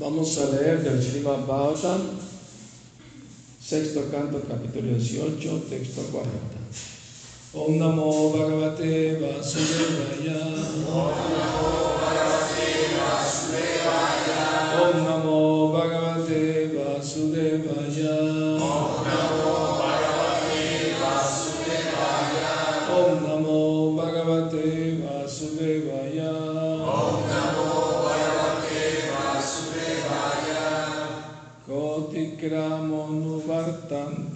Vamos a leer del Srimad Bhagavatam, sexto canto, capítulo 18, texto 40. Om Namo Bhagavate Vasudevaya. Om Namo Bhagavate Vasudevaya. Om Namo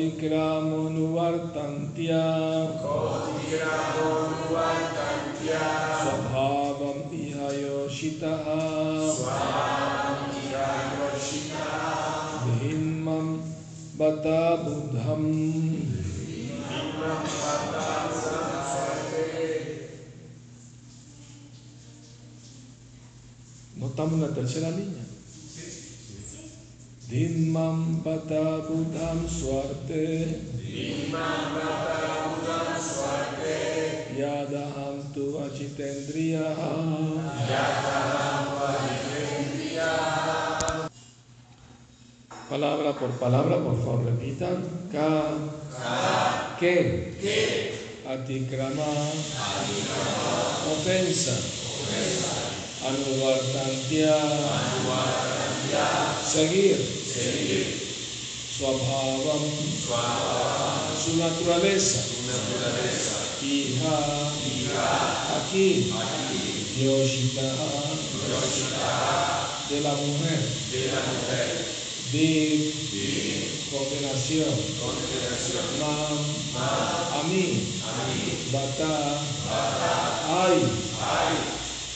swarte. Yadaham tu ajitendriyaha. Kotikramo nuvartantya. Swabhavam iha yoshitaha. Dhimmam bata buddham. Notamos la tercera línea. Dhimmam bata buddham swarte. Yadaham tu achitendriyaha. Palabra por palabra, por favor, repitan. Ka. Que. Atikrama. Ofensa. Anuvartantya. Seguir. Swabhavam. Su naturaleza. Hija. Aquí. Yoshita. De la mujer. Div. Condenación. Mam. A mí. Bata. Ay.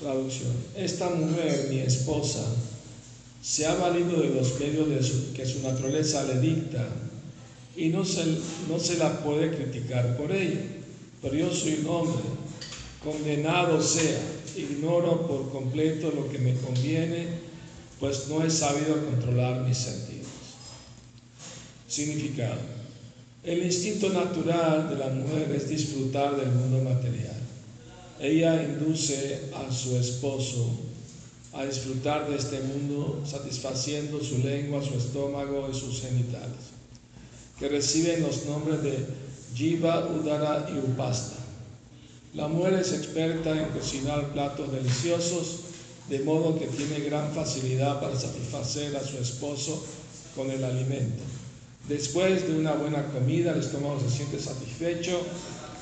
Traducción. Esta mujer, mi esposa, se ha valido de los medios que su naturaleza le dicta y no se, no se la puede criticar por ello. Pero yo soy un hombre, condenado sea, ignoro por completo lo que me conviene, pues no he sabido controlar mis sentidos. Significado. El instinto natural de la mujer es disfrutar del mundo material. Ella induce a su esposo a disfrutar de este mundo satisfaciendo su lengua, su estómago y sus genitales, que reciben los nombres de Jiva, Udara y Upasta. La mujer es experta en cocinar platos deliciosos, de modo que tiene gran facilidad para satisfacer a su esposo con el alimento. Después de una buena comida, el estómago se siente satisfecho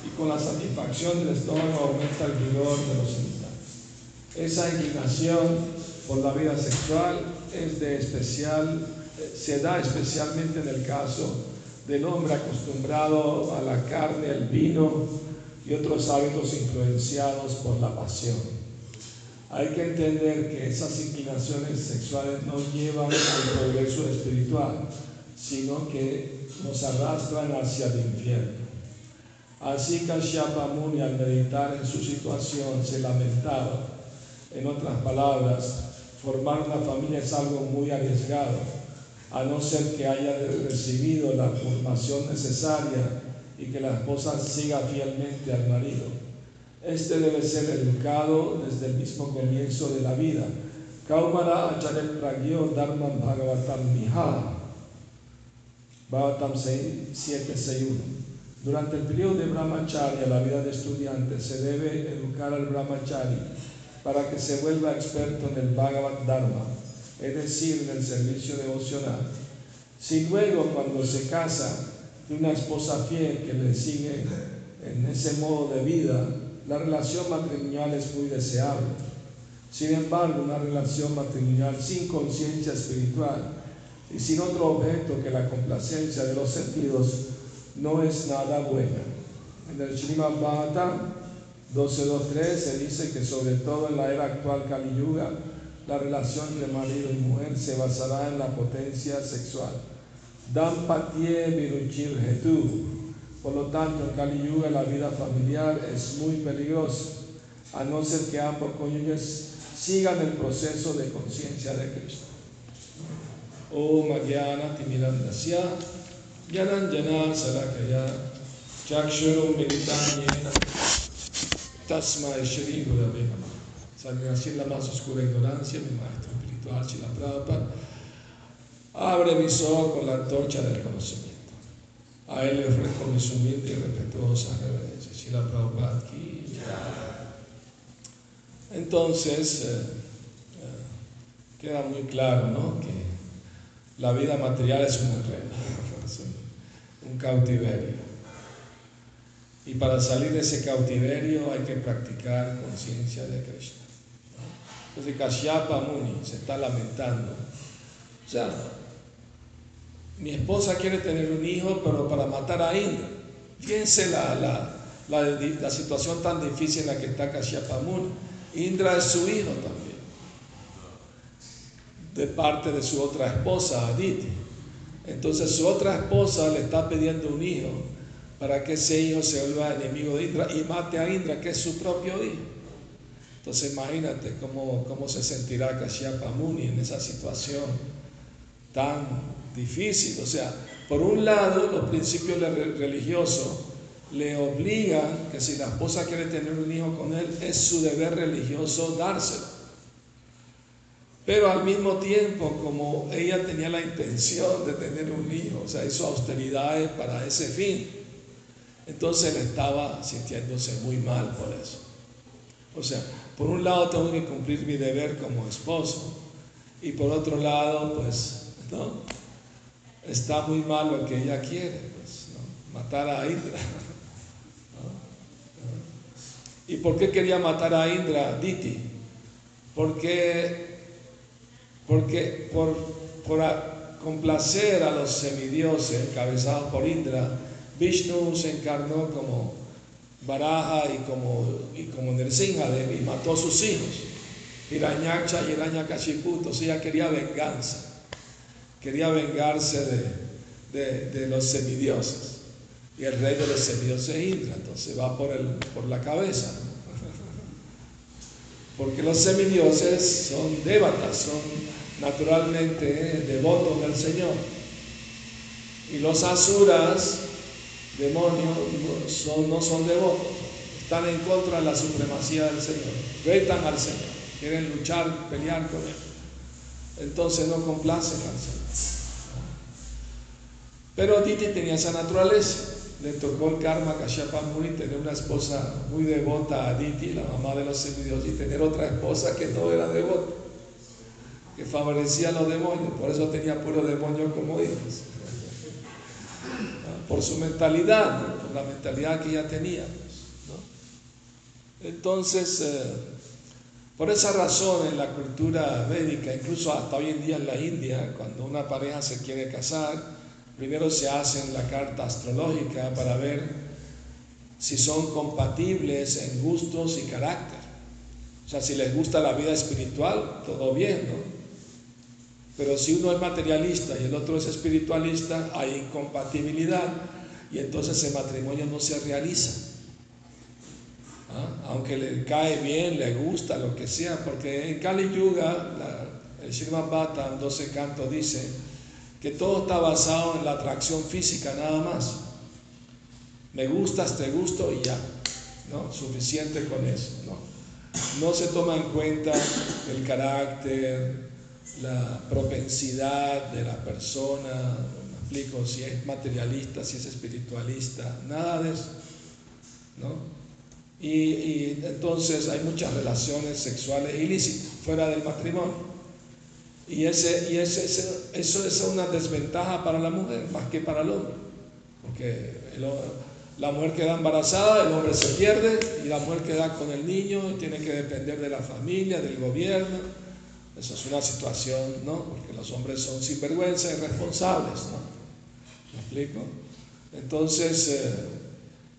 y con la satisfacción del estómago aumenta el vigor de los genitales. Esa inclinación por la vida sexual es de especial, se da especialmente en el caso del hombre acostumbrado a la carne, el vino y otros hábitos influenciados por la pasión. Hay que entender que esas inclinaciones sexuales no llevan al progreso espiritual, sino que nos arrastran hacia el infierno. Así Kashyapa Muni al meditar en su situación se lamentaba. En otras palabras, formar una familia es algo muy arriesgado, a no ser que haya recibido la formación necesaria y que la esposa siga fielmente al marido. Este debe ser educado desde el mismo comienzo de la vida. Kaumara Acharya Pragyo Dharmam Bhagavatam Miha. Bhagavatam 761. Durante el periodo de brahmacharya, la vida de estudiante, se debe educar al brahmachari para que se vuelva experto en el Bhagavad Dharma, es decir, en el servicio devocional. Si luego cuando se casa de una esposa fiel que le sigue en ese modo de vida, la relación matrimonial es muy deseable. Sin embargo, una relación matrimonial sin conciencia espiritual y sin otro objeto que la complacencia de los sentidos no es nada buena. En el Srimad Bhagavatam 12.2.3 se dice que sobre todo en la era actual Kali Yuga, la relación entre marido y mujer se basará en la potencia sexual. Hetu. Por lo tanto, en Kali Yuga la vida familiar es muy peligrosa, a no ser que ambos cónyuges sigan el proceso de conciencia de Cristo. Om Agyana Timirandasya Yananjana Salakaya Chakshuru Militanyena Tasma Shri Gurave Namah. la más oscura ignorancia, mi maestro espiritual, Chila Prabhupada, abre mis ojos con la antorcha del conocimiento. A él le ofrezco mis humildes y respetuosas reverencias. Chila Prabhupada aquí. Entonces, eh, eh, queda muy claro ¿no? que la vida material es un enredo, un cautiverio. Y para salir de ese cautiverio hay que practicar conciencia de Krishna. Entonces Kashyapa Muni se está lamentando. O sea, mi esposa quiere tener un hijo, pero para matar a Indra. Fíjense la, la, la, situación tan difícil en la que está Kashyapa Muni. Indra es su hijo también, de parte de su otra esposa, Aditi. Entonces su otra esposa le está pidiendo un hijo para que ese hijo se vuelva enemigo de Indra y mate a Indra, que es su propio hijo. Entonces imagínate cómo, cómo se sentirá Kashyapa Muni en esa situación tan difícil. O sea, por un lado, los principios religiosos le obligan que si la esposa quiere tener un hijo con él, es su deber religioso dárselo. Pero al mismo tiempo, como ella tenía la intención de tener un hijo, o sea, hizo austeridades para ese fin, entonces él estaba sintiéndose muy mal por eso. O sea, por un lado tengo que cumplir mi deber como esposo y por otro lado, pues, ¿no? Está muy mal lo que ella quiere, pues, ¿no? Matar a Indra. ¿Y por qué quería matar a Indra, Diti? Porque, porque por, por complacer a los semidioses encabezados por Indra, Vishnu se encarnó como Baraja y como, y como y mató a sus hijos. Hiranyaksha y Hiranyakashipu, entonces ella quería venganza, quería vengarse de, de los semidioses. Y el rey de los semidioses es Indra, entonces va por, el, por la cabeza. Porque los semidioses son débatas, son naturalmente devotos del Señor. Y los asuras, demonios, no son devotos, están en contra de la supremacía del Señor, retan al Señor, quieren luchar, pelear con Él. Entonces no complacen al Señor. Pero Titi tenía esa naturaleza le tocó el karma Kashyapa Muni tener una esposa muy devota Aditi, la mamá de los semidioses, y tener otra esposa que no era devota, que favorecía a los demonios, por eso tenía puro demonio como hijos. Por su mentalidad, por la mentalidad que ella tenía. Entonces, eh, por esa razón en la cultura médica, incluso hasta hoy en día en la India, cuando una pareja se quiere casar, Primero se hace la carta astrológica para ver si son compatibles en gustos y carácter. O sea, si les gusta la vida espiritual, todo bien, ¿no? Pero si uno es materialista y el otro es espiritualista, hay incompatibilidad y entonces el matrimonio no se realiza. ¿Ah? Aunque le cae bien, le gusta, lo que sea, porque en Kali Yuga, el Srimad Bhatta, 12 cantos, dice, que todo está basado en la atracción física nada más. Me gustas, te gusto y ya, ¿no? Suficiente con eso, ¿no? No se toma en cuenta el carácter, la propensidad de la persona, me explico, si es materialista, si es espiritualista, nada de eso, ¿no? Y, y entonces hay muchas relaciones sexuales ilícitas fuera del matrimonio. Y, ese, y ese, eso es una desventaja para la mujer más que para el hombre. Porque la mujer queda embarazada, el hombre se pierde y la mujer queda con el niño tiene que depender de la familia, del gobierno. Eso es una situación, ¿no? Porque los hombres son sinvergüenza y responsables, ¿no? ¿Me explico? Entonces, eh,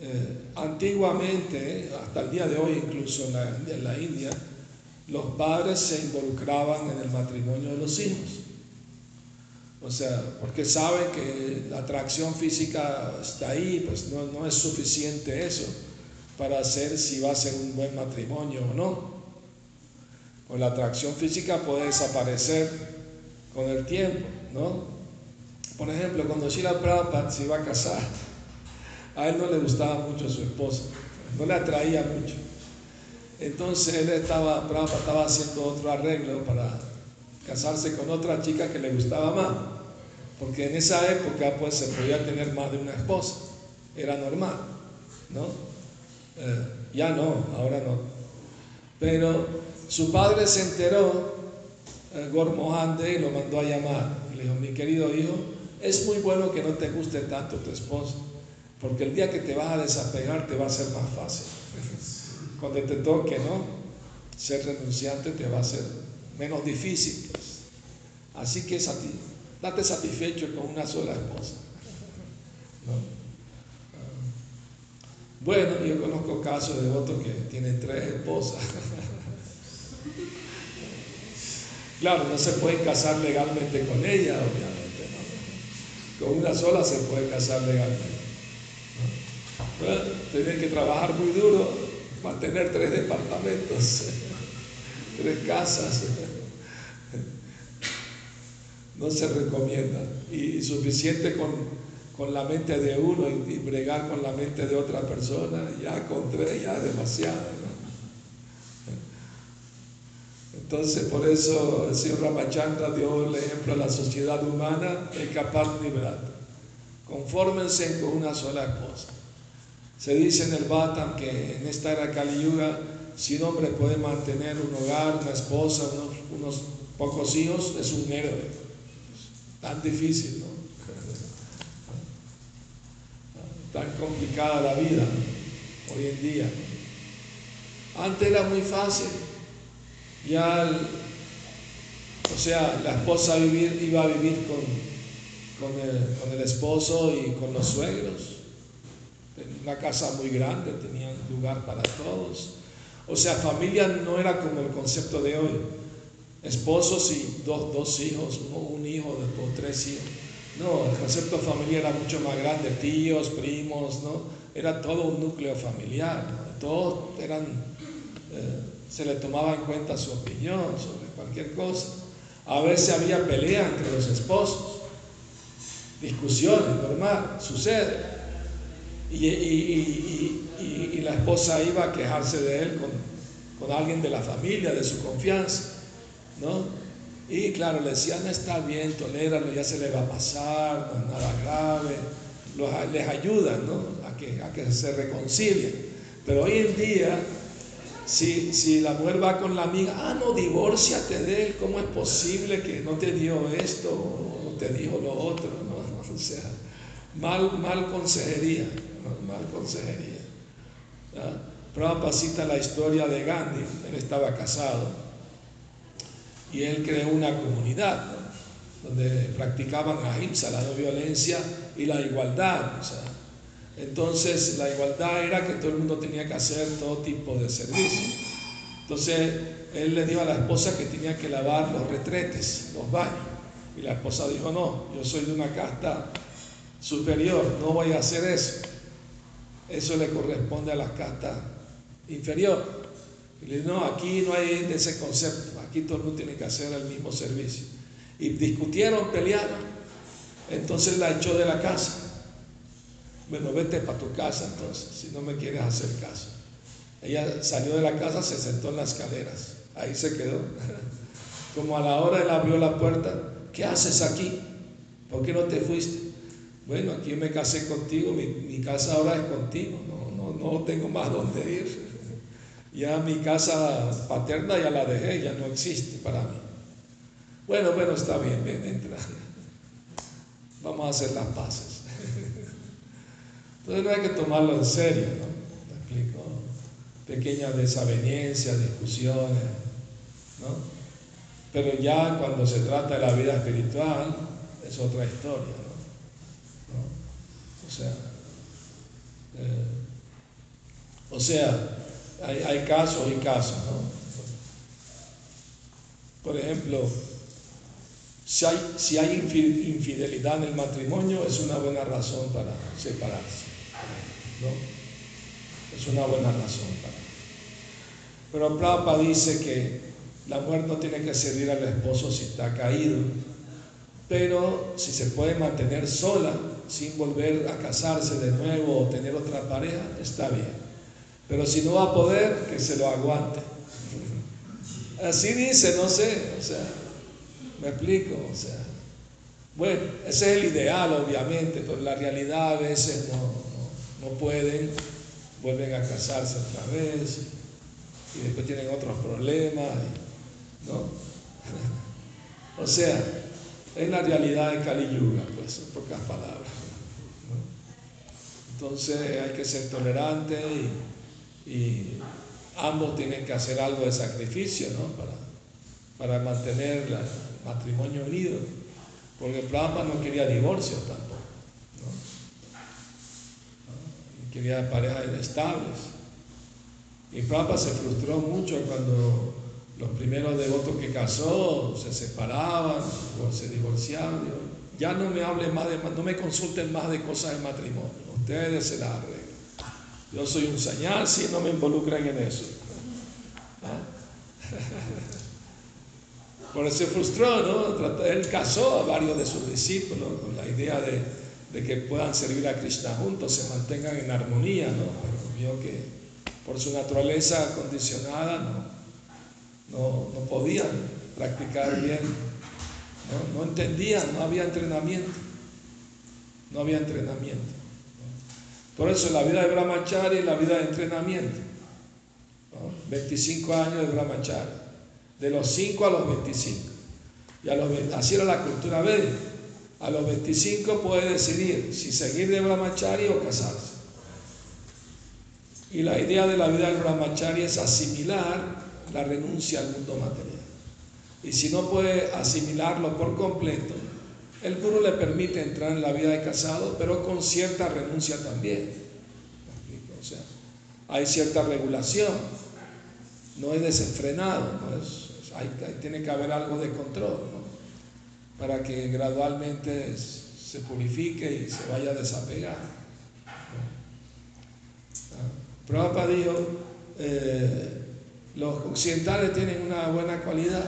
eh, antiguamente, hasta el día de hoy incluso en en la India, los padres se involucraban en el matrimonio de los hijos. O sea, porque saben que la atracción física está ahí, pues no, no es suficiente eso para hacer si va a ser un buen matrimonio o no. Con la atracción física puede desaparecer con el tiempo, ¿no? Por ejemplo, cuando Sheila Prabhupada se iba a casar, a él no le gustaba mucho su esposa, no le atraía mucho. Entonces él estaba, estaba haciendo otro arreglo para casarse con otra chica que le gustaba más, porque en esa época pues se podía tener más de una esposa, era normal, ¿no? Eh, ya no, ahora no. Pero su padre se enteró, eh, Gormohande, y lo mandó a llamar. Y le dijo, mi querido hijo, es muy bueno que no te guste tanto tu esposa, porque el día que te vas a desapegar te va a ser más fácil. Cuando te toque, ¿no? Ser renunciante te va a ser menos difícil. Pues. Así que date satisfecho con una sola esposa. Bueno, yo conozco casos de otros que tienen tres esposas. Claro, no se puede casar legalmente con ella, obviamente. Con una sola se puede casar legalmente. tienen que trabajar muy duro, mantener tres departamentos, tres casas no se recomienda. Y suficiente con, con la mente de uno y, bregar con la mente de otra persona, ya con tres, ya demasiado. Entonces, por eso el señor Ramachandra dio el ejemplo a la sociedad humana, el capaz liberar. Confórmense con una sola cosa. Se dice en el Bhattan que en esta era Kali Yuga, si un hombre puede mantener un hogar, una esposa, unos, unos pocos hijos, es un héroe. Tan difícil, ¿no? Tan complicada la vida hoy en día. Antes era muy fácil. Ya, o sea, la esposa iba a vivir con el esposo y con los suegros. Una casa muy grande, tenían lugar para todos. O sea, familia no era como el concepto de hoy esposos y dos, dos hijos, un hijo, después tres hijos. No, el concepto de familia era mucho más grande, tíos, primos, ¿no? Era todo un núcleo familiar, todos eran, eh, se le tomaba en cuenta su opinión sobre cualquier cosa. A veces había pelea entre los esposos, discusiones, normal, sucede. Y, y, y, y, la esposa iba a quejarse de él con, con alguien de la familia, de su confianza. ¿no? Y claro, le decían, no está bien, toléralo, ya se le va a pasar, no es nada grave. les ayudan, ¿no? A que, a que se reconcilien. Pero hoy en día, si, si la mujer va con la amiga, ah, no, divórciate de él, ¿cómo es posible que no te dio esto o te dijo lo otro? ¿no? O sea, mal, mal consejería, mal consejería. Prabhupada cita la historia de Gandhi, él estaba casado y él creó una comunidad donde practicaban ahimsa, la no violencia y la igualdad. entonces la igualdad era que todo el mundo tenía que hacer todo tipo de servicio. Entonces él le dijo a la esposa que tenía que lavar los retretes, los baños. Y la esposa dijo, no, yo soy de una casta superior, no voy a hacer eso. Eso le corresponde a la casta inferior. Y le no, aquí no hay ese concepto. Aquí todo el mundo tiene que hacer el mismo servicio. Y discutieron, pelearon. Entonces la echó de la casa. Bueno, vete para tu casa entonces, si no me quieres hacer caso. Ella salió de la casa, se sentó en las escaleras. Ahí se quedó. Como a la hora él abrió la puerta, ¿qué haces aquí? ¿Por qué no te fuiste? Bueno, aquí me casé contigo, mi, casa ahora es contigo, no, no, no tengo más dónde ir. Ya mi casa paterna ya la dejé, ya no existe para mí. Bueno, bueno, está bien, bien, entra. Vamos a hacer las paces. Entonces no hay que tomarlo en serio, ¿no? ¿Me explico? Pequeñas desavenencias, discusiones, ¿no? Pero ya cuando se trata de la vida espiritual, es otra historia. O sea, eh, o sea, hay, casos y casos, ¿no? Por ejemplo, si hay, si hay infidelidad en el matrimonio, es una buena razón para separarse. ¿no? Es una buena razón para. Pero Prabhupada dice que la mujer no tiene que servir al esposo si está caído, pero si se puede mantener sola sin volver a casarse de nuevo o tener otra pareja, está bien. Pero si no va a poder, que se lo aguante. Así dice, no sé, o sea, me explico, o sea. Bueno, ese es el ideal, obviamente, pero la realidad a veces no, no, pueden, vuelven a casarse otra vez y después tienen otros problemas, ¿no? o sea, es la realidad de Kali Yuga, pues, en pocas palabras. Entonces hay que ser tolerante y, ambos tienen que hacer algo de sacrificio ¿no? para, para mantener el matrimonio unido, porque Brahma no quería divorcio tampoco, ¿no? quería parejas inestables. Y Prabhupada se frustró mucho cuando los primeros devotos que casó se separaban o se divorciaban. ya no me hablen más de, no me consulten más de cosas de matrimonio, ustedes se arreglan. Yo soy un señal si no me involucran en eso. Por eso se frustró, ¿no? Él casó a varios de sus discípulos con la idea de, que puedan servir a Krishna juntos, se mantengan en armonía, ¿no? Pero vio que por su naturaleza condicionada no, no, podían practicar bien, ¿no? no entendían, no había entrenamiento, no había entrenamiento. Por eso la vida de Brahmachari es la vida de entrenamiento. 25 años de Brahmachari, de los 5 a los 25. Y a los, así era la cultura védica. A los 25 puede decidir si seguir de Brahmachari o casarse. Y la idea de la vida del Brahmachari es asimilar la renuncia al mundo material. Y si no puede asimilarlo por completo, el guru le permite entrar en la vida de casado, pero con cierta renuncia también. O sea, hay cierta regulación, no es desenfrenado, tiene que haber algo de control, para que gradualmente se purifique y se vaya a desapegar. ¿no? Prabhupada dijo, eh, los occidentales tienen una buena cualidad,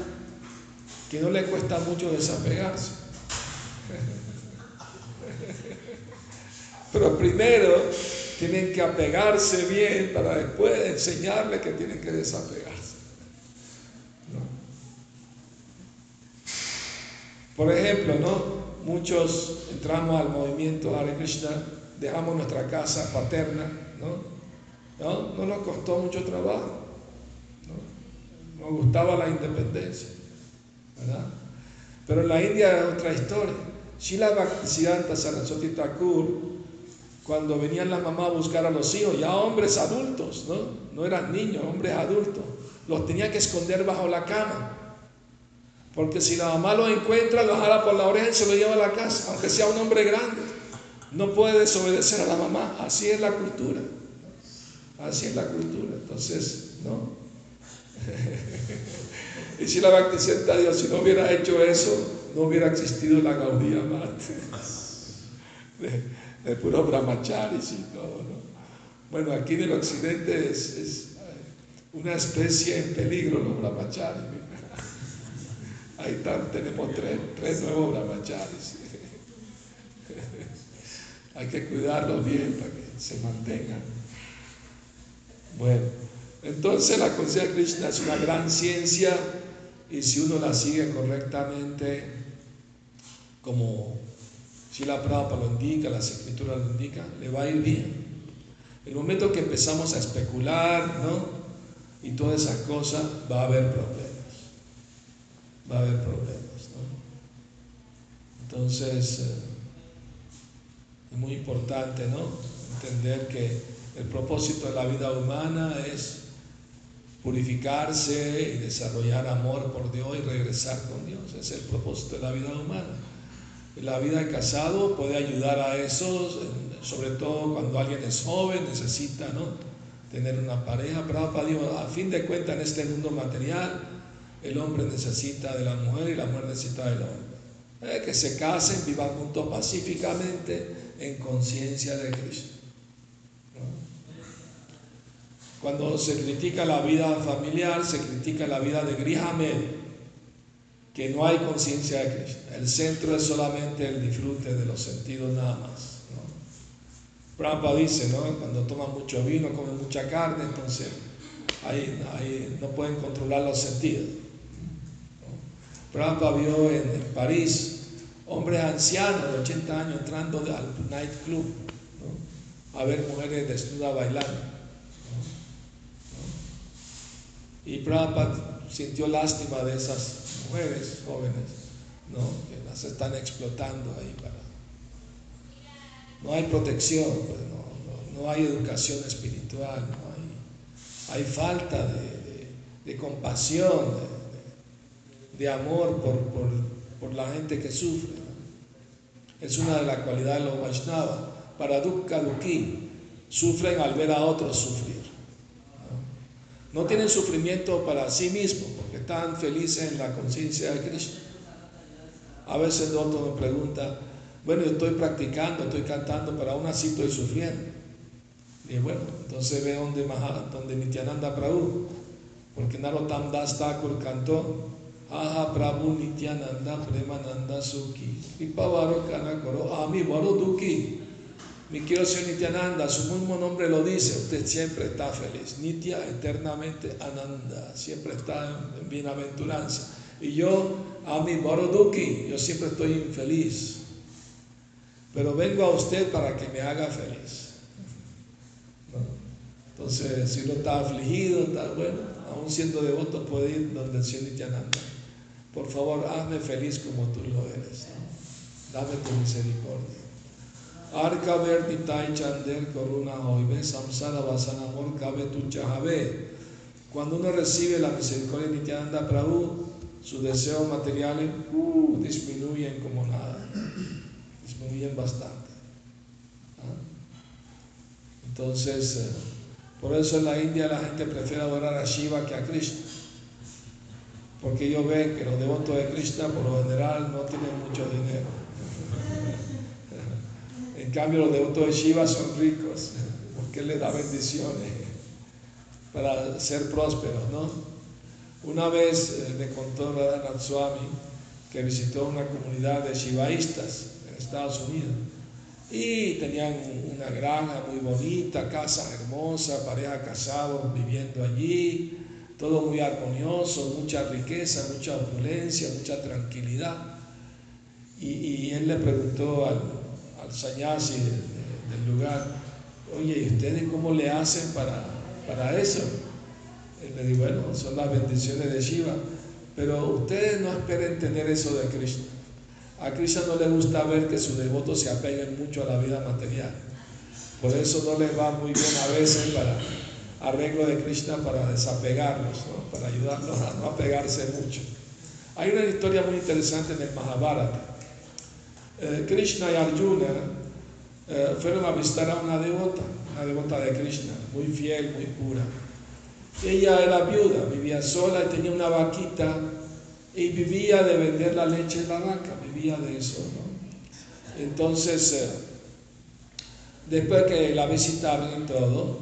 que no le cuesta mucho desapegarse. Pero primero tienen que apegarse bien para después enseñarle que tienen que desapegarse. Por ejemplo, ¿no? Muchos entramos al movimiento Hare Krishna, dejamos nuestra casa paterna, ¿no? ¿No? no nos costó mucho trabajo. ¿no? Nos gustaba la independencia, ¿verdad? Pero en la India es otra historia. Shila Bhaktisiddhanta Saraswati Thakur, cuando venían las mamás a buscar a los hijos, ya hombres adultos, ¿no? No eran niños, hombres adultos, los tenía que esconder bajo la cama. Porque si la mamá lo encuentra, lo jala por la oreja y se lo lleva a la casa, aunque sea un hombre grande. No puede desobedecer a la mamá. Así es la cultura. Así es la cultura. Entonces, ¿no? y si la Bhaktisiddhanta Dios, si no hubiera hecho eso, no hubiera existido la Gaudía Mate de, puro brahmacharis y todo. ¿no? Bueno, aquí en el occidente es, una especie en peligro los brahmacharis. Ahí están, tenemos tres, tres nuevos brahmacharis. Hay que cuidarlos bien para que se mantengan. Bueno, entonces la conciencia de Krishna es una gran ciencia y si uno la sigue correctamente, como si la Prabhupada lo indica, las escrituras lo indican, le va a ir bien. El momento que empezamos a especular, ¿no? Y todas esas cosas, va a haber problemas. Va a haber problemas, ¿no? Entonces, eh, es muy importante, ¿no? Entender que el propósito de la vida humana es purificarse y desarrollar amor por Dios y regresar con Dios. Es el propósito de la vida humana. La vida de casado puede ayudar a eso, sobre todo cuando alguien es joven, necesita ¿no? tener una pareja. Pero a fin de cuentas, en este mundo material, el hombre necesita de la mujer y la mujer necesita del hombre. Eh, que se casen, vivan juntos pacíficamente en conciencia de Cristo. Cuando se critica la vida familiar, se critica la vida de Grihamel, que no hay conciencia de Cristo. El centro es solamente el disfrute de los sentidos nada más. ¿no? dice, ¿no? cuando toman mucho vino, comen mucha carne, entonces ahí, no pueden controlar los sentidos. ¿no? vio en, París hombres ancianos de 80 años entrando al nightclub ¿no? a ver mujeres desnudas bailando. Y Prabhupada sintió lástima de esas mujeres jóvenes, ¿no? que las están explotando ahí para... No hay protección, pues, no, hay educación espiritual, no hay, hay falta de, compasión, de, amor por, la gente que sufre. Es una de las cualidades de los Vaishnavas. Para Dukkha Dukhi, sufren al ver a otros sufrir. No tienen sufrimiento para sí mismos porque están felices en la conciencia de Cristo. A veces el otro me pregunta, bueno, yo estoy practicando, estoy cantando, pero aún así estoy sufriendo. Y bueno, entonces ve donde, donde Nityananda Prabhu, porque Narottam Das Thakur cantó, Aha Prabhu Nityananda Premananda Sukhi, Vipavaro Kanakoro, Ami Varo Duki. Mi quiero ser Nityananda, su mismo nombre lo dice, usted siempre está feliz. Nitya, eternamente Ananda, siempre está en bienaventuranza. Y yo, a mi Boroduki, yo siempre estoy infeliz. Pero vengo a usted para que me haga feliz. Entonces, si uno está afligido, está bueno, aún siendo devoto, puede ir donde el Señor Nityananda. Por favor, hazme feliz como tú lo eres. Dame tu misericordia. Arkaber nitai chander coruna hoibe samsara amor cabe tu chahabe. Cuando uno recibe la misericordia de Nityananda Prabhu, sus deseos materiales uh, disminuyen como nada, disminuyen bastante. ¿Ah? Entonces, eh, por eso en la India la gente prefiere adorar a Shiva que a Krishna. Porque ellos ven que los devotos de Krishna por lo general no tienen mucho dinero. Cambio, los devotos de Shiva son ricos, porque Él les da bendiciones para ser prósperos, ¿no? Una vez eh, me contó Radhanath Swami que visitó una comunidad de shivaístas en Estados Unidos y tenían una granja muy bonita, casa hermosa, pareja casados viviendo allí, todo muy armonioso, mucha riqueza, mucha opulencia, mucha tranquilidad. Y, y él le preguntó al, al sanyasi del, lugar, oye, ¿y ustedes cómo le hacen para, para eso? Él le dijo, bueno, son las bendiciones de Shiva, pero ustedes no esperen tener eso de Krishna. A Krishna no le gusta ver que sus devotos se apeguen mucho a la vida material. Por eso no les va muy bien a veces para arreglo de Krishna para desapegarlos, para ayudarlos a no apegarse mucho. Hay una historia muy interesante en el Mahabharata. Eh, Krishna y Arjuna eh, fueron a visitar a una devota, una devota de Krishna, muy fiel, muy pura. Ella era viuda, vivía sola y tenía una vaquita y vivía de vender la leche de la vaca, vivía de eso. Entonces, eh, después que la visitaron y todo,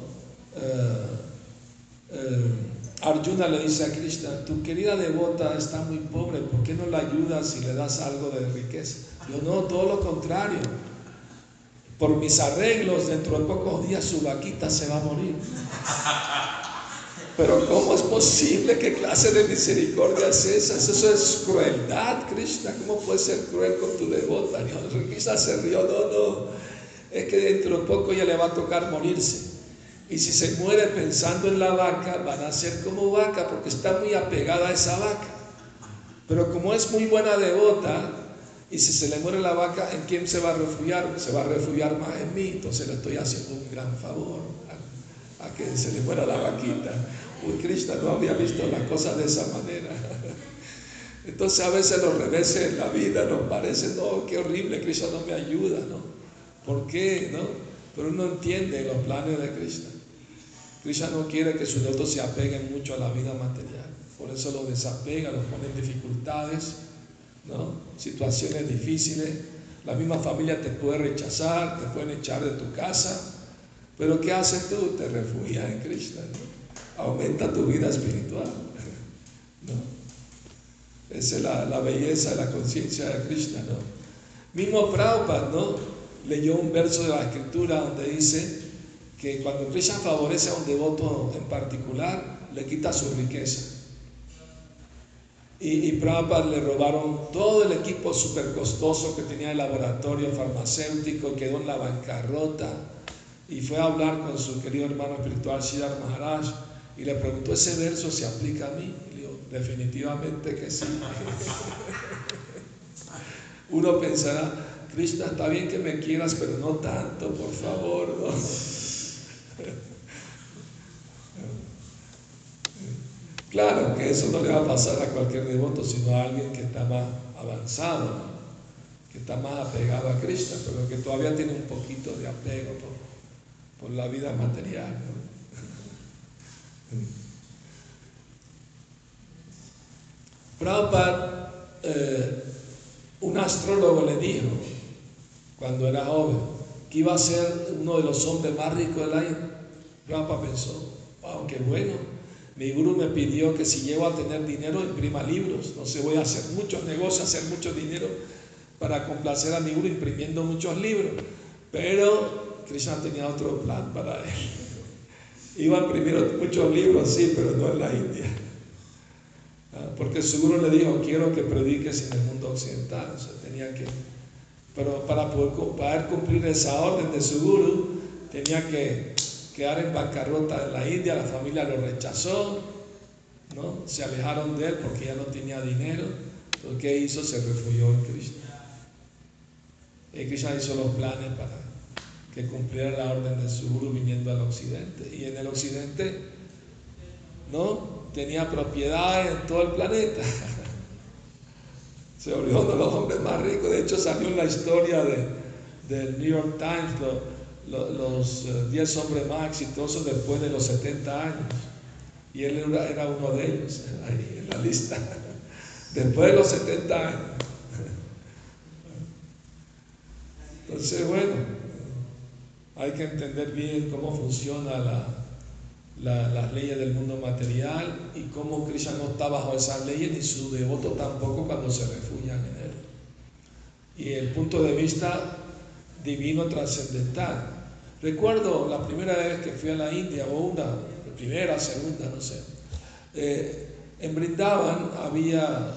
Arjuna le dice a Krishna, tu querida devota está muy pobre, ¿por qué no la ayudas y le das algo de riqueza? Yo no, todo lo contrario. Por mis arreglos, dentro de pocos días su vaquita se va a morir. Pero ¿cómo es posible? ¿Qué clase de misericordia es esa? Eso es crueldad, Krishna. ¿Cómo puede ser cruel con tu devota? Quizás se rió, no, no. Es que dentro de poco ya le va a tocar morirse. Y si se muere pensando en la vaca, van a ser como vaca porque está muy apegada a esa vaca. Pero como es muy buena devota, Y si se le muere la vaca, ¿en quién se va a refugiar? Se va a refugiar más en mí, entonces le estoy haciendo un gran favor a, que se le muera la vaquita. Uy, Krishna no había visto la cosa de esa manera. Entonces a veces los reveses en la vida nos parecen, no, qué horrible, Krishna no me ayuda, ¿no? ¿Por qué? ¿No? Pero uno entiende los planes de Krishna. Krishna no quiere que sus devotos se apeguen mucho a la vida material. Por eso los desapega, los pone en dificultades, ¿no? situaciones difíciles. La misma familia te puede rechazar, te pueden echar de tu casa. Pero ¿qué haces tú? Te refugias en Krishna. Aumenta tu vida espiritual. ¿no? Esa es la, belleza de la conciencia de Krishna. ¿no? Mismo Prabhupada ¿no? leyó un verso de la escritura donde dice que cuando Krishna favorece a un devoto en particular, le quita su riqueza. Y, Prabhupada le robaron todo el equipo súper costoso que tenía el laboratorio farmacéutico, quedó en la bancarrota y fue a hablar con su querido hermano espiritual Siddhar Maharaj y le preguntó, ¿ese verso se aplica a mí? Y le dijo, definitivamente que sí. Uno pensará, Krishna, está bien que me quieras, pero no tanto, por favor. ¿no? Claro que eso no le va a pasar a cualquier devoto, sino a alguien que está más avanzado, que está más apegado a Krishna, pero que todavía tiene un poquito de apego por, la vida material. Prabhupada, eh, un astrólogo le dijo, cuando era joven, que iba a ser uno de los hombres más ricos del año. Prabhupada pensó, wow, qué bueno mi gurú me pidió que si llego a tener dinero, imprima libros. No sé, voy a hacer muchos negocios, hacer mucho dinero para complacer a mi gurú imprimiendo muchos libros. Pero Krishna tenía otro plan para él. Iba a imprimir muchos libros, sí, pero no en la India. Ah, porque su gurú le dijo, quiero que prediques en el mundo occidental. O sea, tenía que... Pero para poder, poder cumplir esa orden de su gurú, tenía que quedar en bancarrota en la India, la familia lo rechazó, ¿no? se alejaron de él porque ya no tenía dinero. Entonces, ¿qué hizo? Se refugió en Krishna. Y Krishna hizo los planes para que cumpliera la orden de su guru viniendo al occidente. Y en el occidente, ¿no? Tenía propiedad en todo el planeta. Se volvió uno de los hombres más ricos. De hecho, salió en la historia de, del New York Times los 10 eh, hombres más exitosos después de los 70 años. Y él era, uno de ellos, ahí en la lista. Después de los 70 años. Entonces, bueno, hay que entender bien cómo funciona las leyes del mundo material y cómo Krishna no está bajo esas leyes ni su devoto tampoco cuando se refugian en él. Y el punto de vista divino trascendental. Recuerdo la primera vez que fui a la India, o una, primera, segunda, no sé. Eh, en Brindavan había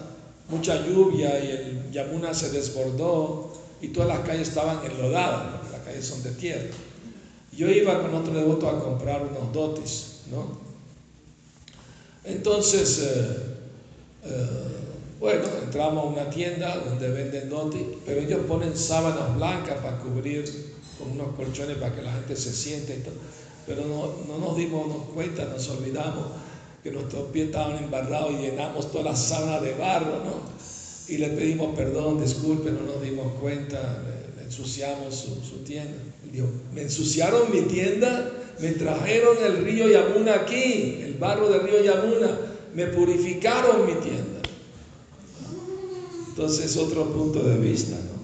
mucha lluvia y el Yamuna se desbordó y todas las calles estaban enlodadas, porque las calles son de tierra. Yo iba con otro devoto a comprar unos dotis, ¿no? Entonces, eh, eh, bueno, entramos a una tienda donde venden dotis, pero ellos ponen sábanas blancas para cubrir con unos colchones para que la gente se siente y todo. Pero no, nos dimos cuenta, nos olvidamos que nuestros pies estaban embarrados y llenamos toda la sábana de barro, ¿no? Y le pedimos perdón, disculpe, no nos dimos cuenta, le, ensuciamos su, tienda. Dijo, me ensuciaron mi tienda, me trajeron el río Yamuna aquí, el barro del río Yamuna, me purificaron mi tienda. Entonces, otro punto de vista, ¿no?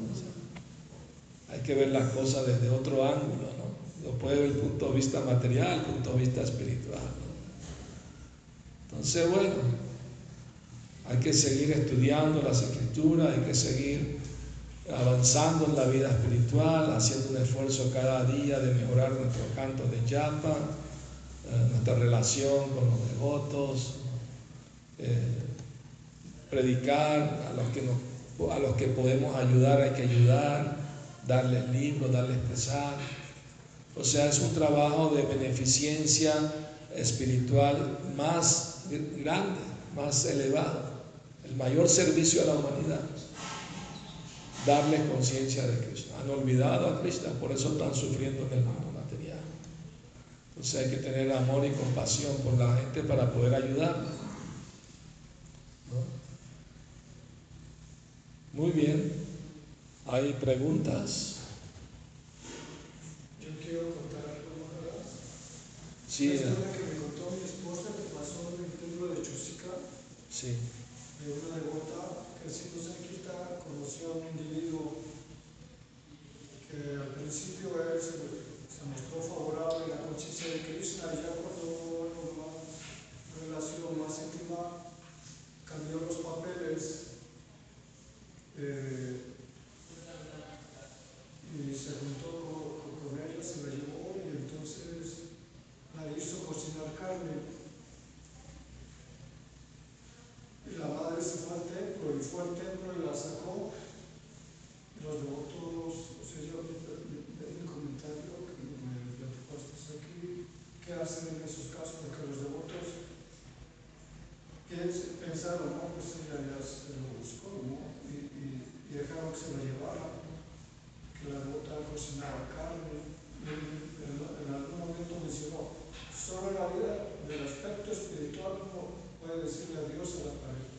Que ver las cosas desde otro ángulo, ¿no? Lo puede ver el punto de vista material, el punto de vista espiritual. Entonces, bueno, hay que seguir estudiando las escrituras, hay que seguir avanzando en la vida espiritual, haciendo un esfuerzo cada día de mejorar nuestro canto de yapa, eh, nuestra relación con los devotos. Eh, predicar, a los que, a los que podemos ayudar hay que ayudar, darles libros, darles pesar. O sea, es un trabajo de beneficencia espiritual más grande, más elevado, el mayor servicio a la humanidad. darle conciencia de Krishna. Han olvidado a Krishna, por eso están sufriendo en el mundo material. Entonces hay que tener amor y compasión por la gente para poder ayudarla. Muy bien. ¿Hay preguntas? Yo quiero contar algo más. Sí. La historia que me contó mi esposa que pasó en el templo de Chusica, Sí. de una devota que siendo cerquita conoció a un individuo que al principio él se, se mostró favorable a la conciencia de Krishna y ya cuando hubo una relación más íntima cambió los papeles eh, y se juntó con, con ella, se la llevó y entonces la hizo cocinar carne. Y la madre se fue al templo y fue al templo y la sacó. Y los devotos, o sea, yo leí un comentario que me platicaste aquí, ¿qué hacen en esos casos? Porque los devotos piens- pensaron, no, pues ella ya se lo buscó, ¿no? Y, y, y dejaron que se lo llevara, que la devota cocinaba carne. Y en, en- en algún momento mencionó, solo la vida del aspecto espiritual no puede decirle adiós a la pareja.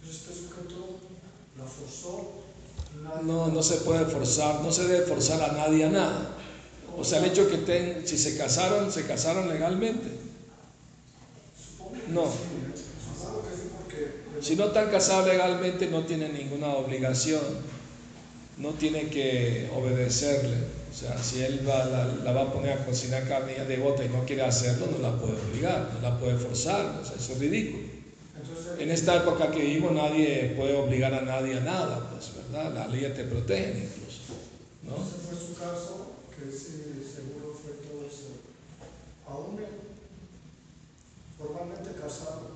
Entonces este sujeto la forzó. nadie- No, se puede forzar, no se debe forzar a nadie a nada. O sea, el hecho que ten, si se casaron, se casaron legalmente. No. Si no están casados legalmente, no tienen ninguna obligación, no tiene que obedecerle. O sea, si él va- la, va a poner a cocinar carne devota y no quiere hacerlo, no la puede obligar, no la puede forzar. O sea, eso es ridículo. En esta época que vivimos, nadie puede obligar a nadie a nada, pues, ¿verdad? Las leyes te protegen incluso, ¿no? Ese fue su caso, que sí, seguro fue todo eso. Aún formalmente casados,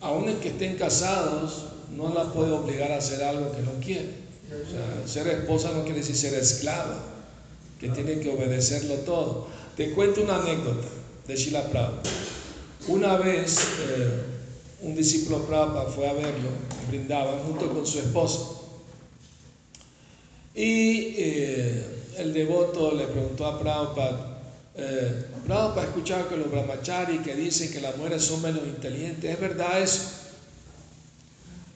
Aún el que estén casados, no la puede obligar a hacer algo que no quiere. O sea, ser esposa no quiere decir ser esclava, que tiene que obedecerlo todo. Te cuento una anécdota de Sheila Prabhupada. Una vez eh, un discípulo Prabhupada fue a verlo, en Brindavan, junto con su esposa. Y eh, el devoto le preguntó a Prabhupada, eh, Prabhupada, he escuchado que los brahmachari que dicen que las mujeres son menos inteligentes, ¿es verdad eso?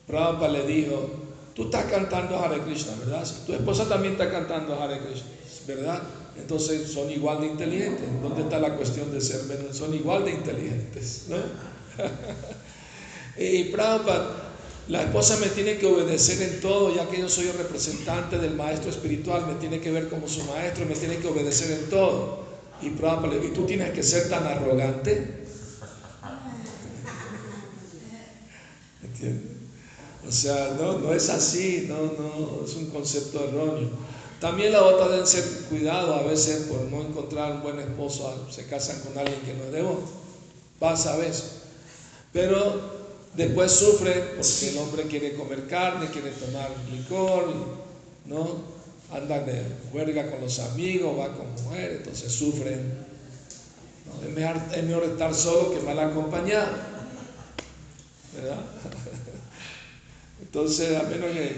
Prabhupada le dijo, tú estás cantando Hare Krishna, ¿verdad? Tu esposa también está cantando Hare Krishna, ¿verdad? Entonces son igual de inteligentes. ¿Dónde está la cuestión de ser menos? Son igual de inteligentes, ¿no? y Prabhupada, la esposa me tiene que obedecer en todo, ya que yo soy el representante del maestro espiritual, me tiene que ver como su maestro, me tiene que obedecer en todo. Y Prabhupada le dijo, ¿y tú tienes que ser tan arrogante? ¿Entiendes? O sea, no, no es así, no, no, es un concepto erróneo. También la otra deben ser cuidado a veces por no encontrar un buen esposo, se casan con alguien que no es devoto. Pasa a veces. Pero después sufren porque el hombre quiere comer carne, quiere tomar licor, ¿no? Andan de huelga con los amigos, va con mujeres, entonces sufren. ¿no? Es, mejor, es mejor estar solo que mal acompañado. ¿Verdad? Entonces, a menos que,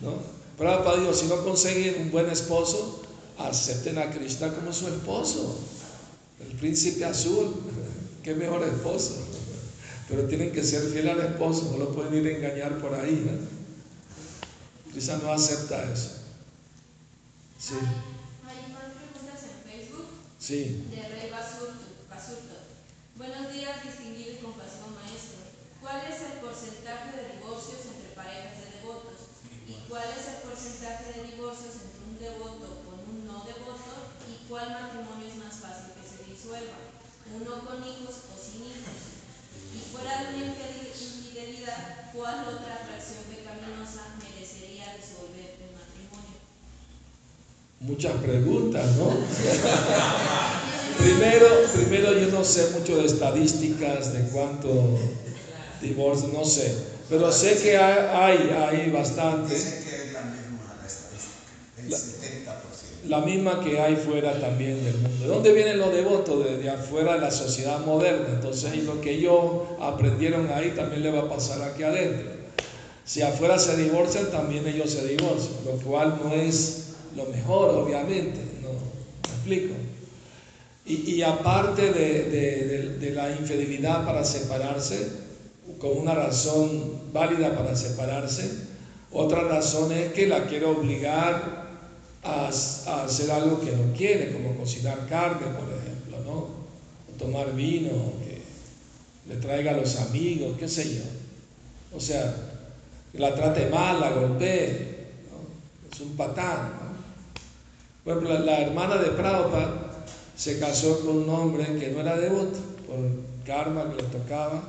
¿no? Prabhupada dijo, si no consiguen un buen esposo, acepten a Krishna como su esposo. El príncipe azul, qué mejor esposo. Pero tienen que ser fiel al esposo, no lo pueden ir a engañar por ahí. ¿no? Krishna no acepta eso. Sí, Hay preguntas en Facebook sí. de Rey Basurto. Basurto. Buenos días, distinguido y compasivo maestro. ¿Cuál es el porcentaje de divorcios entre parejas de devotos? ¿Y cuál es el porcentaje de divorcios entre un devoto con un no devoto? ¿Y cuál matrimonio es más fácil que se disuelva? ¿Uno con hijos o sin hijos? Y fuera de una infidel- infidelidad, ¿cuál otra fracción pecaminosa merecería disolver un matrimonio? Muchas preguntas, ¿no? primero, primero yo no sé mucho de estadísticas, de cuánto divorcio, no sé. Pero sé que hay, hay, hay bastante. Dicen que es la misma la estadística, el La- 70%. La misma que hay fuera también del mundo. ¿De dónde vienen los devotos? De, afuera de la sociedad moderna. Entonces, lo que ellos aprendieron ahí también le va a pasar aquí adentro. Si afuera se divorcian, también ellos se divorcian, lo cual no es lo mejor, obviamente, no, me explico. Y, y aparte de, de- de la infidelidad para separarse, con una razón válida para separarse, otra razón es que la quiere obligar a, hacer algo que no quiere, como cocinar carne, por ejemplo, ¿no? O tomar vino, que le traiga a los amigos, qué sé yo. O sea, que la trate mal, la golpee, es un patán. ¿no? Por ejemplo, la, hermana de Prabhupada se casó con un hombre que no era devoto, por karma que le tocaba,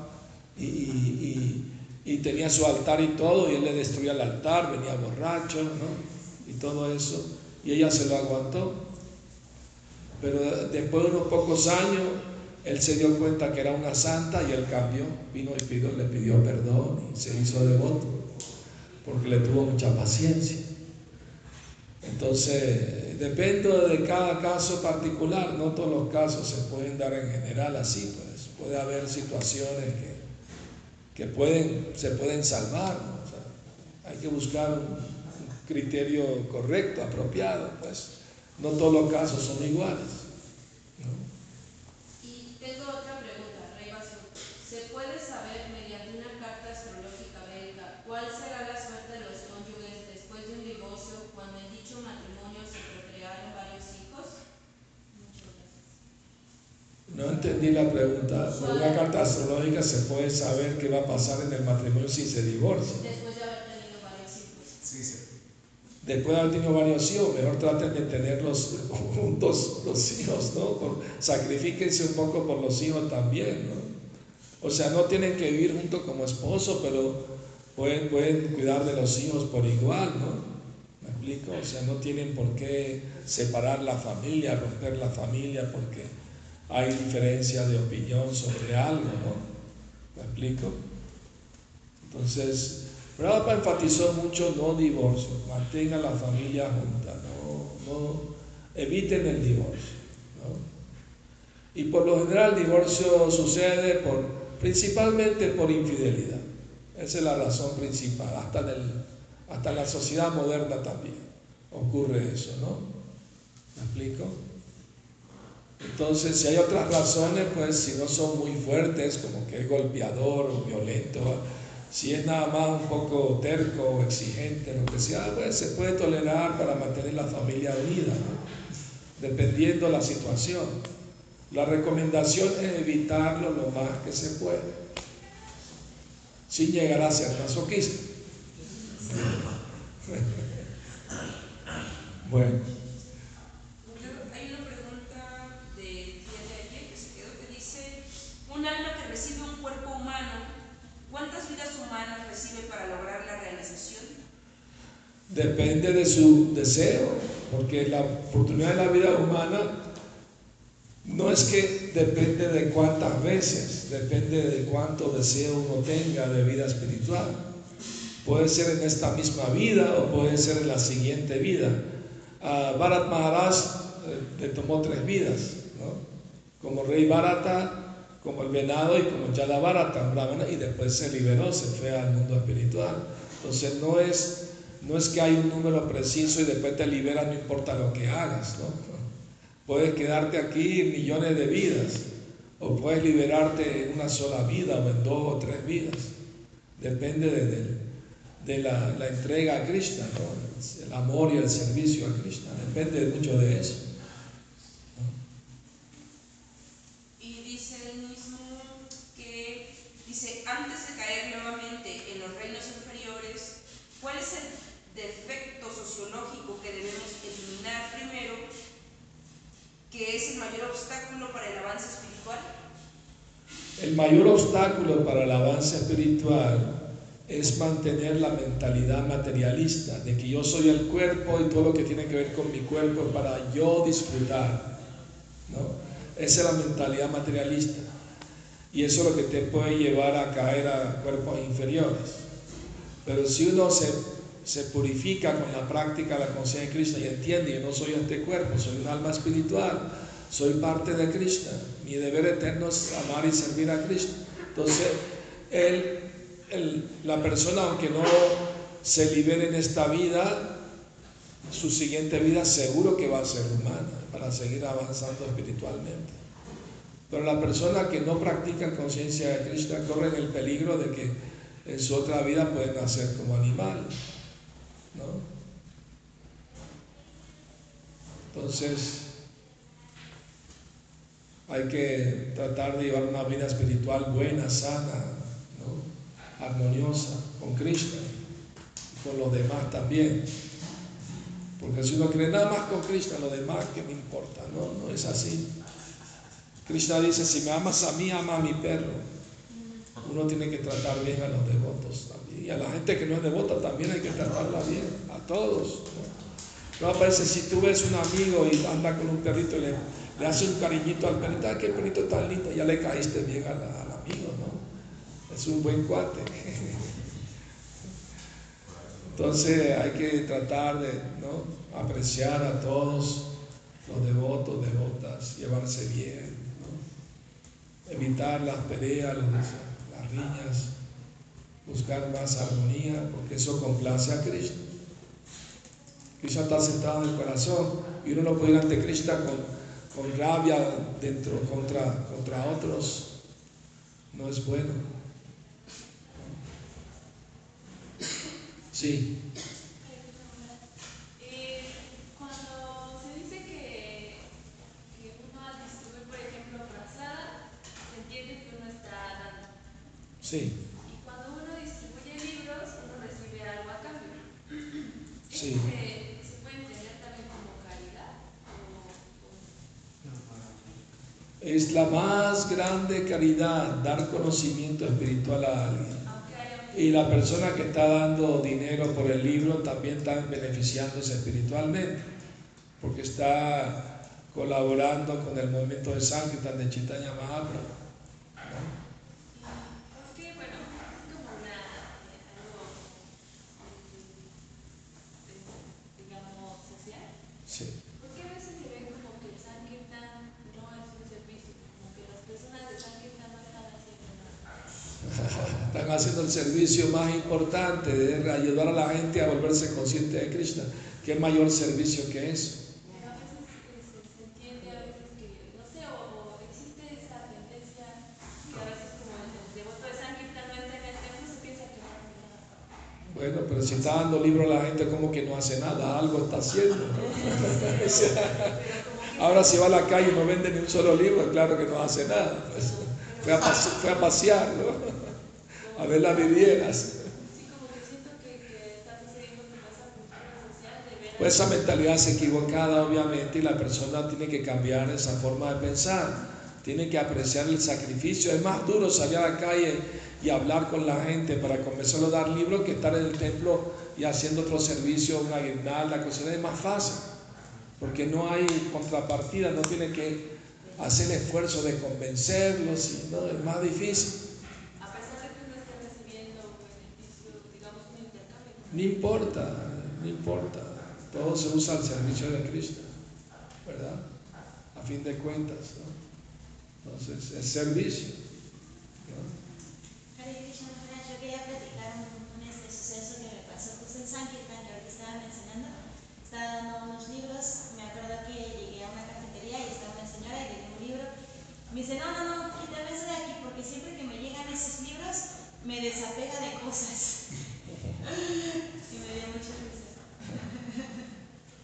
y, y- y- y tenía su altar y todo, y él le destruía el altar, venía borracho, ¿no? Y todo eso, y ella se lo aguantó. Pero después de unos pocos años, él se dio cuenta que era una santa y él cambió, vino y pidió, le pidió perdón y se hizo devoto, porque le tuvo mucha paciencia. Entonces, depende de cada caso particular, no todos los casos se pueden dar en general así, pues puede haber situaciones que, que pueden, se pueden salvar, hay que buscar un criterio correcto, apropiado, pues no todos los casos son iguales. ¿no? Y tengo otra pregunta, Rey Basur. ¿Se puede saber mediante una carta astrológica védica cuál será la suerte de los cónyuges después de un divorcio cuando en dicho matrimonio se procrearon varios hijos? Muchas gracias. No entendí la pregunta. Por una carta astrológica se puede saber qué va a pasar en el matrimonio si se divorcia. Después de haber tenido varios hijos. Sí, sí. Después de haber tenido varios hijos, mejor traten de tenerlos juntos los hijos, ¿no? Por- sacrifíquense un poco por los hijos también, ¿no? O sea, no tienen que vivir juntos como esposos, pero pueden, pueden cuidar de los hijos por igual, ¿no? ¿Me explico? O sea, no tienen por qué separar la familia, romper la familia, porque hay diferencia de opinión sobre algo, ¿no? ¿Me explico? Entonces, Prabhupada enfatizó mucho no divorcio, mantengan la familia junta, no, eviten el divorcio. Y por lo general el divorcio sucede principalmente por infidelidad. Esa es la razón principal, hasta en, hasta la sociedad moderna también ocurre eso, ¿no? ¿Me explico? Entonces, si hay otras razones, pues si no son muy fuertes, como que es golpeador o violento, si es nada más un poco terco o exigente, lo que sea, pues se puede tolerar para mantener la familia unida, ¿no? dependiendo la situación. La recomendación es evitarlo lo más que se puede, sin llegar a ser masoquista. Bueno. Yo- Hay una pregunta del día de ayer que se quedó que dice, un alma que recibe un cuerpo humano, ¿cuántas vidas humanas recibe para lograr la realización? Depende de su deseo, porque la oportunidad de la vida humana no es que depende de cuántas veces, depende de cuánto deseo uno tenga de vida espiritual. Puede ser en esta misma vida o puede ser en la siguiente vida. A Bharat Maharaj eh, le tomó tres vidas, como rey Bharata, como el venado y como Yada Bharata, y después se liberó, se fue al mundo espiritual. Entonces no es, no es que hay un número preciso y después te liberas, no importa lo que hagas, ¿no? Puedes quedarte aquí millones de vidas, o puedes liberarte en una sola vida, o en dos o tres vidas. Depende de, de- la, entrega a Krishna, ¿no? el amor y el servicio a Krishna, depende mucho de eso. Y dice él mismo que, dice, antes de caer nuevamente en los reinos inferiores, ¿cuál es el que es el mayor obstáculo para el avance espiritual? El mayor obstáculo para el avance espiritual es mantener la mentalidad materialista, de que yo soy el cuerpo y todo lo que tiene que ver con mi cuerpo para yo disfrutar. ¿no? Esa es la mentalidad materialista. Y eso es lo que te puede llevar a caer a cuerpos inferiores. Pero si uno se, se purifica con la práctica de la conciencia de Krishna y entiende, yo no soy este cuerpo, soy un alma espiritual, soy parte de Krishna, mi deber eterno es amar y servir a Krishna. Entonces, él el- la persona, aunque no se libere en esta vida, su siguiente vida seguro que va a ser humana para seguir avanzando espiritualmente. Pero la persona que no practica conciencia de Krishna corre el peligro de que en su otra vida pueden nacer como animal. ¿No? Entonces, hay que tratar de llevar una vida espiritual buena, sana, ¿no? armoniosa con Krishna y con los demás también. Porque si uno cree nada más con Krishna, lo demás que me importa, no, no es así. Krishna dice, si me amas a mí, ama a mi perro. Uno tiene que tratar bien a los devotos también. Y a la gente que no es devota también hay que tratarla bien, a todos. No, no parece si tú ves un amigo y anda con un perrito y le, le hace un cariñito al perrito, ¡ay, qué perrito tan lindo! Ya le caíste bien al, al amigo, ¿no? Es un buen cuate. Entonces hay que tratar de ¿no? apreciar a todos los devotos, devotas, llevarse bien, ¿no? evitar las peleas, los- buscar más armonía, porque eso complace a Krishna. Krishna está sentado en el corazón y uno no puede ir ante Krishna con, con rabia dentro contra, contra otros. No es bueno. Sí. Eh, cuando se dice que, que uno al distribuir, por ejemplo, frazada, se entiende que uno está dando. Sí, Y cuando uno distribuye libros, uno recibe algo a cambio. Sí. Este, ¿Se puede entender también como caridad? O- o- es la más grande caridad dar conocimiento espiritual a alguien. Y la persona que está dando dinero por el libro también está beneficiándose espiritualmente, porque está colaborando con el movimiento de Sankirtan de Chaitanya Mahaprabhu. ¿no? ¿Por qué? Bueno, es como una, eh, algo, mm, eh, digamos, social. Sí. ¿Por qué a veces se ve como que el Sankirtan no es un servicio? Como que las personas de Sankirtan no están haciendo nada. Están haciendo el servicio más importante de ayudar a la gente a volverse consciente de Krishna. ¿Qué mayor servicio que eso? Pero a veces eh, se, se entiende, a veces que, no sé, o, o existe esa tendencia que a veces como el, el devoto de Sankirtan no está en el templo, se piensa que no hace nada. Bueno, pero si está dando libro a la gente, como que no hace nada, algo está haciendo. ¿no? O sea, ahora si va a la calle y no vende ni un solo libro, claro que no hace nada. pues. Fue, a fue a pasear, ¿no? a ver las vivieras. Pues esa mentalidad es equivocada, obviamente, y la persona tiene que cambiar esa forma de pensar. Tiene que apreciar el sacrificio. Es más duro salir a la calle y hablar con la gente para convencerlo a dar libros que estar en el templo y haciendo otro servicio, una guirnalda, cosas. Es más fácil, porque no hay contrapartida, no tiene que hacer el esfuerzo de convencerlos, y, no, es más difícil. a pesar de que uno esté recibiendo un beneficio, digamos, un intercambio. No importa, no importa. Todo se usa al servicio de Cristo, ¿verdad? A fin de cuentas, ¿no? Entonces, es servicio. ¿no? Hare Krishna Maharaj, yo quería platicar un, un este suceso que me pasó justo en Sankirtan, que ahorita estaba mencionando. Estaba dando unos libros, me acuerdo que llegué a una cafetería y estaba una señora y le di un libro. Me dice, no, no, no, quítame eso de aquí porque siempre que me llegan esos libros me desapega de cosas. y me dio mucha risa.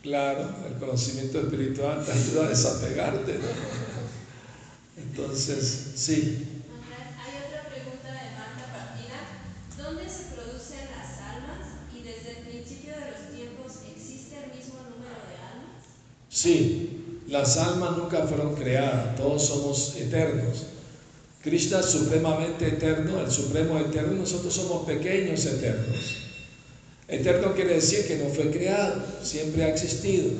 Claro, el conocimiento espiritual te ayuda a desapegarte. Entonces, sí, Hay otra pregunta de Marta Partida. ¿Dónde se producen las almas y desde el principio de los tiempos existe el mismo número de almas? Sí, las almas nunca fueron creadas, todos somos eternos. Krishna es supremamente eterno, el supremo eterno, nosotros somos pequeños eternos. Eterno quiere decir que no fue creado, siempre ha existido.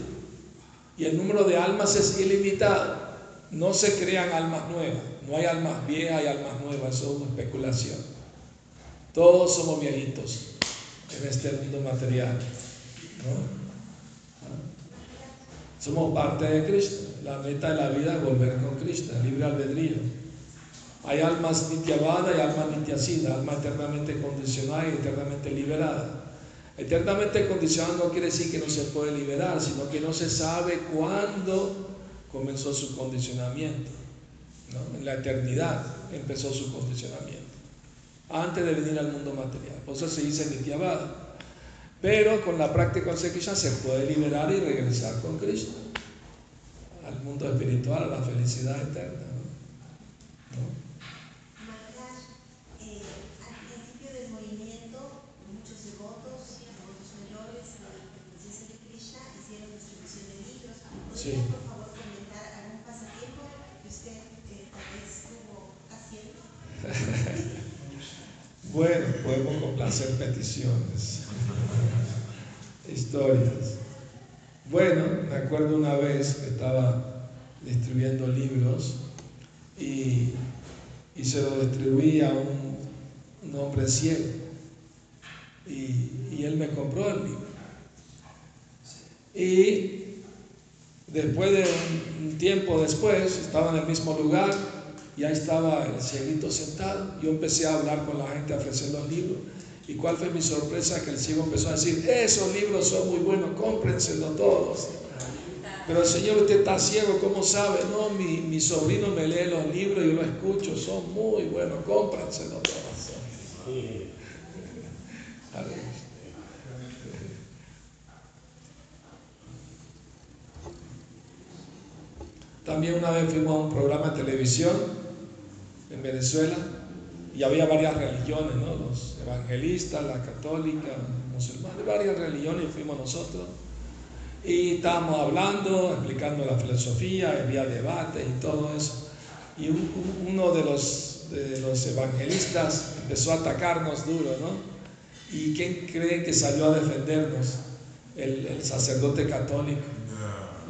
Y el número de almas es ilimitado. No se crean almas nuevas, no hay almas viejas, hay almas nuevas, eso es una especulación. Todos somos viejitos en este mundo material. ¿no? Somos parte de Cristo. La meta de la vida es volver con Cristo, libre albedrío. Hay almas nityavada y almas nityasida, alma eternamente condicionada y eternamente liberada. Eternamente condicionada no quiere decir que no se puede liberar, sino que no se sabe cuándo comenzó su condicionamiento. En la eternidad empezó su condicionamiento, antes de venir al mundo material. Por eso se dice nityavada. Pero con la práctica Krishna se puede liberar y regresar con Krishna al mundo espiritual, a la felicidad eterna. ¿no? ¿No? Maharaj, al principio del movimiento, muchos devotos, devotos mayores de la conciencia de Krishna hicieron distribución de libros. ¿Podría, Sí. por favor, comentar algún pasatiempo que usted eh, estuvo haciendo? Bueno, podemos complacer peticiones, Bueno, me acuerdo una vez que estaba distribuyendo libros y, y se lo distribuí a un, hombre ciego y, y él me compró el libro. Y después de un, un tiempo después, estaba en el mismo lugar y ahí estaba el cieguito sentado. Yo empecé a hablar con la gente, a ofrecer los libros. ¿Y cuál fue mi sorpresa? Que el ciego empezó a decir, esos libros son muy buenos, cómprenselos todos. Pero el Señor, usted está ciego, ¿cómo sabe? No, mi, mi sobrino me lee los libros y yo lo escucho, son muy buenos, cómprenselos todos. También una vez fuimos a un programa de televisión en Venezuela y había varias religiones, ¿no? Los evangelistas, la católica, musulmanes, varias religiones fuimos nosotros. Y estábamos hablando, explicando la filosofía, había debates y todo eso. Y un- un- uno de los, de los evangelistas empezó a atacarnos duro, ¿no? ¿Y quién creen que salió a defendernos? El, el sacerdote católico.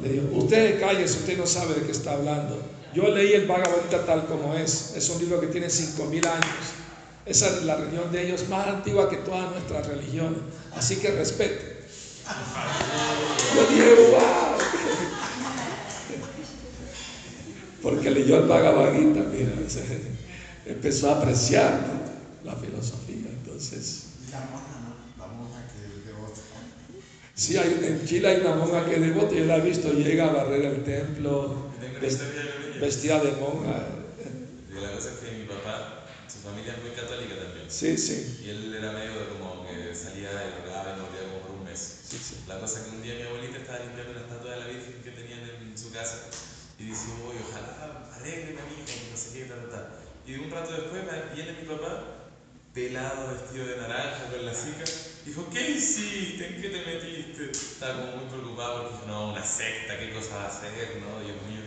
Le dijo, usted cállese, usted no sabe de qué está hablando. Yo leí el Bhagavad Gita tal como es. Es un libro que tiene 5.000 años. Esa es la religión de ellos más antigua que todas nuestras religiones. Así que respete. Yo dije, wow. Porque leyó el Bhagavad Gita, mira, empezó a apreciar ¿no? la filosofía. Entonces, Y la monja, ¿no? La monja que es devota. sí, hay, en Chile hay una monja que es devota, yo la he visto, llega a barrer el templo, Vestida de monja. Y la cosa es que mi papá, su familia es muy católica también. Sí, sí, Y él era medio como que salía y rogaba y volvía como por un mes. sí, sí. La cosa es que un día mi abuelita estaba limpiando una estatua de la Virgen que tenían en su casa y dice, uy, ojalá arreglen a mi hijo, que no sé qué, tal, tal. Y un rato después viene mi papá, pelado, vestido de naranja, con la cica, dijo, ¿qué hiciste? ¿En qué te metiste? Estaba como muy preocupado porque dijo, no, una secta, ¿qué cosa va a hacer? No, Dios mío.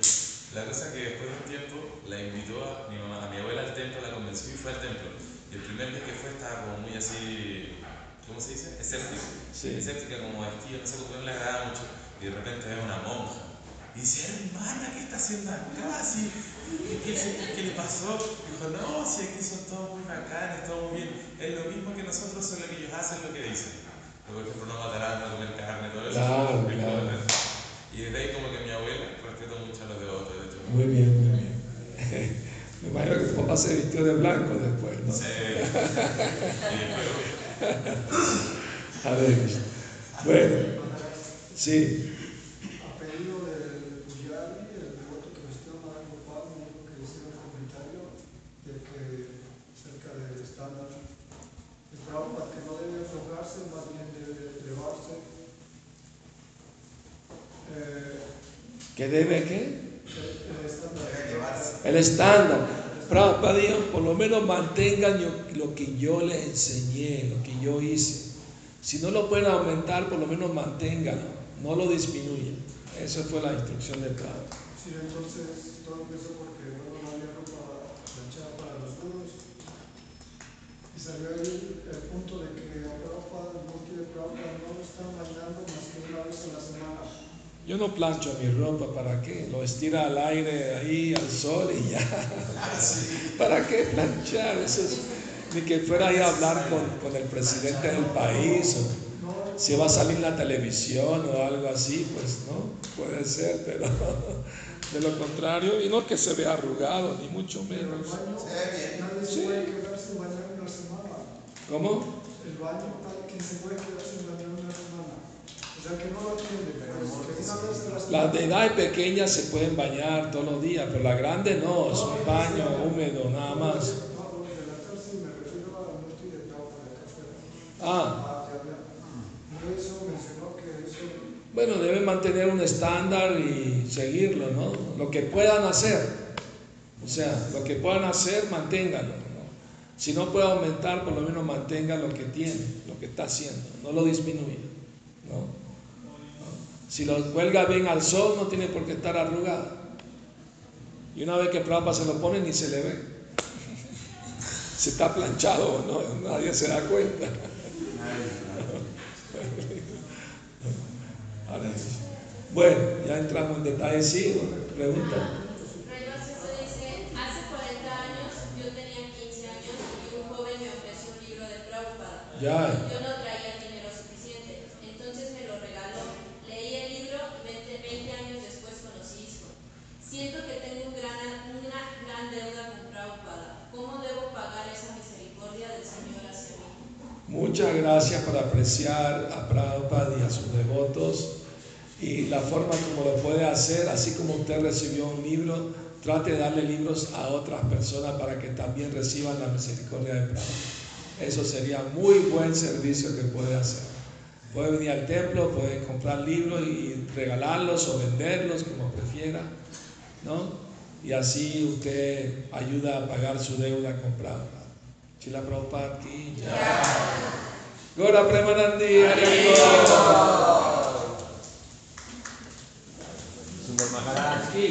La cosa es que después de un tiempo la invitó a mi, mamá, a mi abuela al templo, la convenció y fue al templo. Y el primer día que fue estaba como muy así, ¿cómo se dice? Escéptico. Sí. Escéptica como vestida, no sé no le agrada mucho. Y de repente ve una monja. Y dice, hermana, ¿qué está haciendo acá? ¿qué, qué, qué le pasó? Dijo, no, si aquí son todos muy bacanes, todo muy bien. Es lo mismo que nosotros, solo que ellos hacen lo que dicen. Por ejemplo, no matarán, no comer carne, todo eso. Claro, claro. Y desde ahí como que mi abuela respeta mucho a los devotos. Muy bien, muy bien. Me imagino que tu papá se vistió de blanco después, ¿no? Sí. A ver, bueno, sí, A pedido del Puyari, el devoto que vestió a Marango Gopal, me dijo que hiciera un comentario de que acerca del estándar de Prabhupada, que no debe aflojarse, más bien debe elevarse. Eh, ¿qué debe qué? el, el estándar Debe elevarse. El estándar. Prabhupada dijo, por lo menos mantengan lo que yo les enseñé, lo que yo hice. Si no lo pueden aumentar, por lo menos manténganlo, no lo disminuyan. Esa fue la instrucción de Prabhupada. Sí, entonces todo empezó porque no había ropa planchada para los duros. Y salió ahí el punto de que Prabhupada, el multi de Prabhupada, no lo están bañando más que una vez a la semana. Yo no plancho mi ropa, ¿para qué? Lo estira al aire, ahí, al sol y ya. ¿Para qué planchar? Eso es, ni que fuera ahí a hablar con, con el presidente del país, o si va a salir la televisión o algo así, pues no, puede ser, pero De lo contrario, y no que se vea arrugado, ni mucho menos. Sí. ¿Cómo? El baño, ¿quién se puede quedar sin las Las de edad pequeña se pueden bañar todos los días, pero la grande no, es un baño húmedo nada más. No, de la cárcel me refiero a no estoy de trabajo de acá afuera. Ah, Ah, bueno, deben mantener un estándar y seguirlo, ¿no? Lo que puedan hacer. O sea, lo que puedan hacer, manténganlo. ¿no? Si no puede aumentar, por lo menos mantenga lo que tiene, lo que está haciendo, no lo disminuya. ¿no? Si lo cuelga bien al sol, no tiene por qué estar arrugado. Y una vez que Prabhupada se lo pone, ni se le ve. Si está planchado o no, nadie se da cuenta. Bueno, ya entramos en detalle, sí, pregunta. Rey Básico dice, hace 40 años yo tenía 15 años y un joven me ofreció un libro de Prabhupada. Ya, Yo no traía dinero suficiente, entonces me lo regaló. Leí el libro y 20, 20 años después conocí ISKCON. Siento que tengo un gran, una gran deuda con Prabhupada. ¿Cómo debo pagar esa misericordia del Señor hacia mí? Muchas gracias por apreciar a Prabhupada y a sus devotos. Y la forma como lo puede hacer, así como usted recibió un libro, trate de darle libros a otras personas para que también reciban la misericordia de Prabhupada. Eso sería muy buen servicio que puede hacer. Puede venir al templo, puede comprar libros y regalarlos o venderlos, como prefiera, ¿no? Y así usted ayuda a pagar su deuda con Prabhupada. Sila Prabhupada ki Goda Premanandi Hari Sumber makanan ki.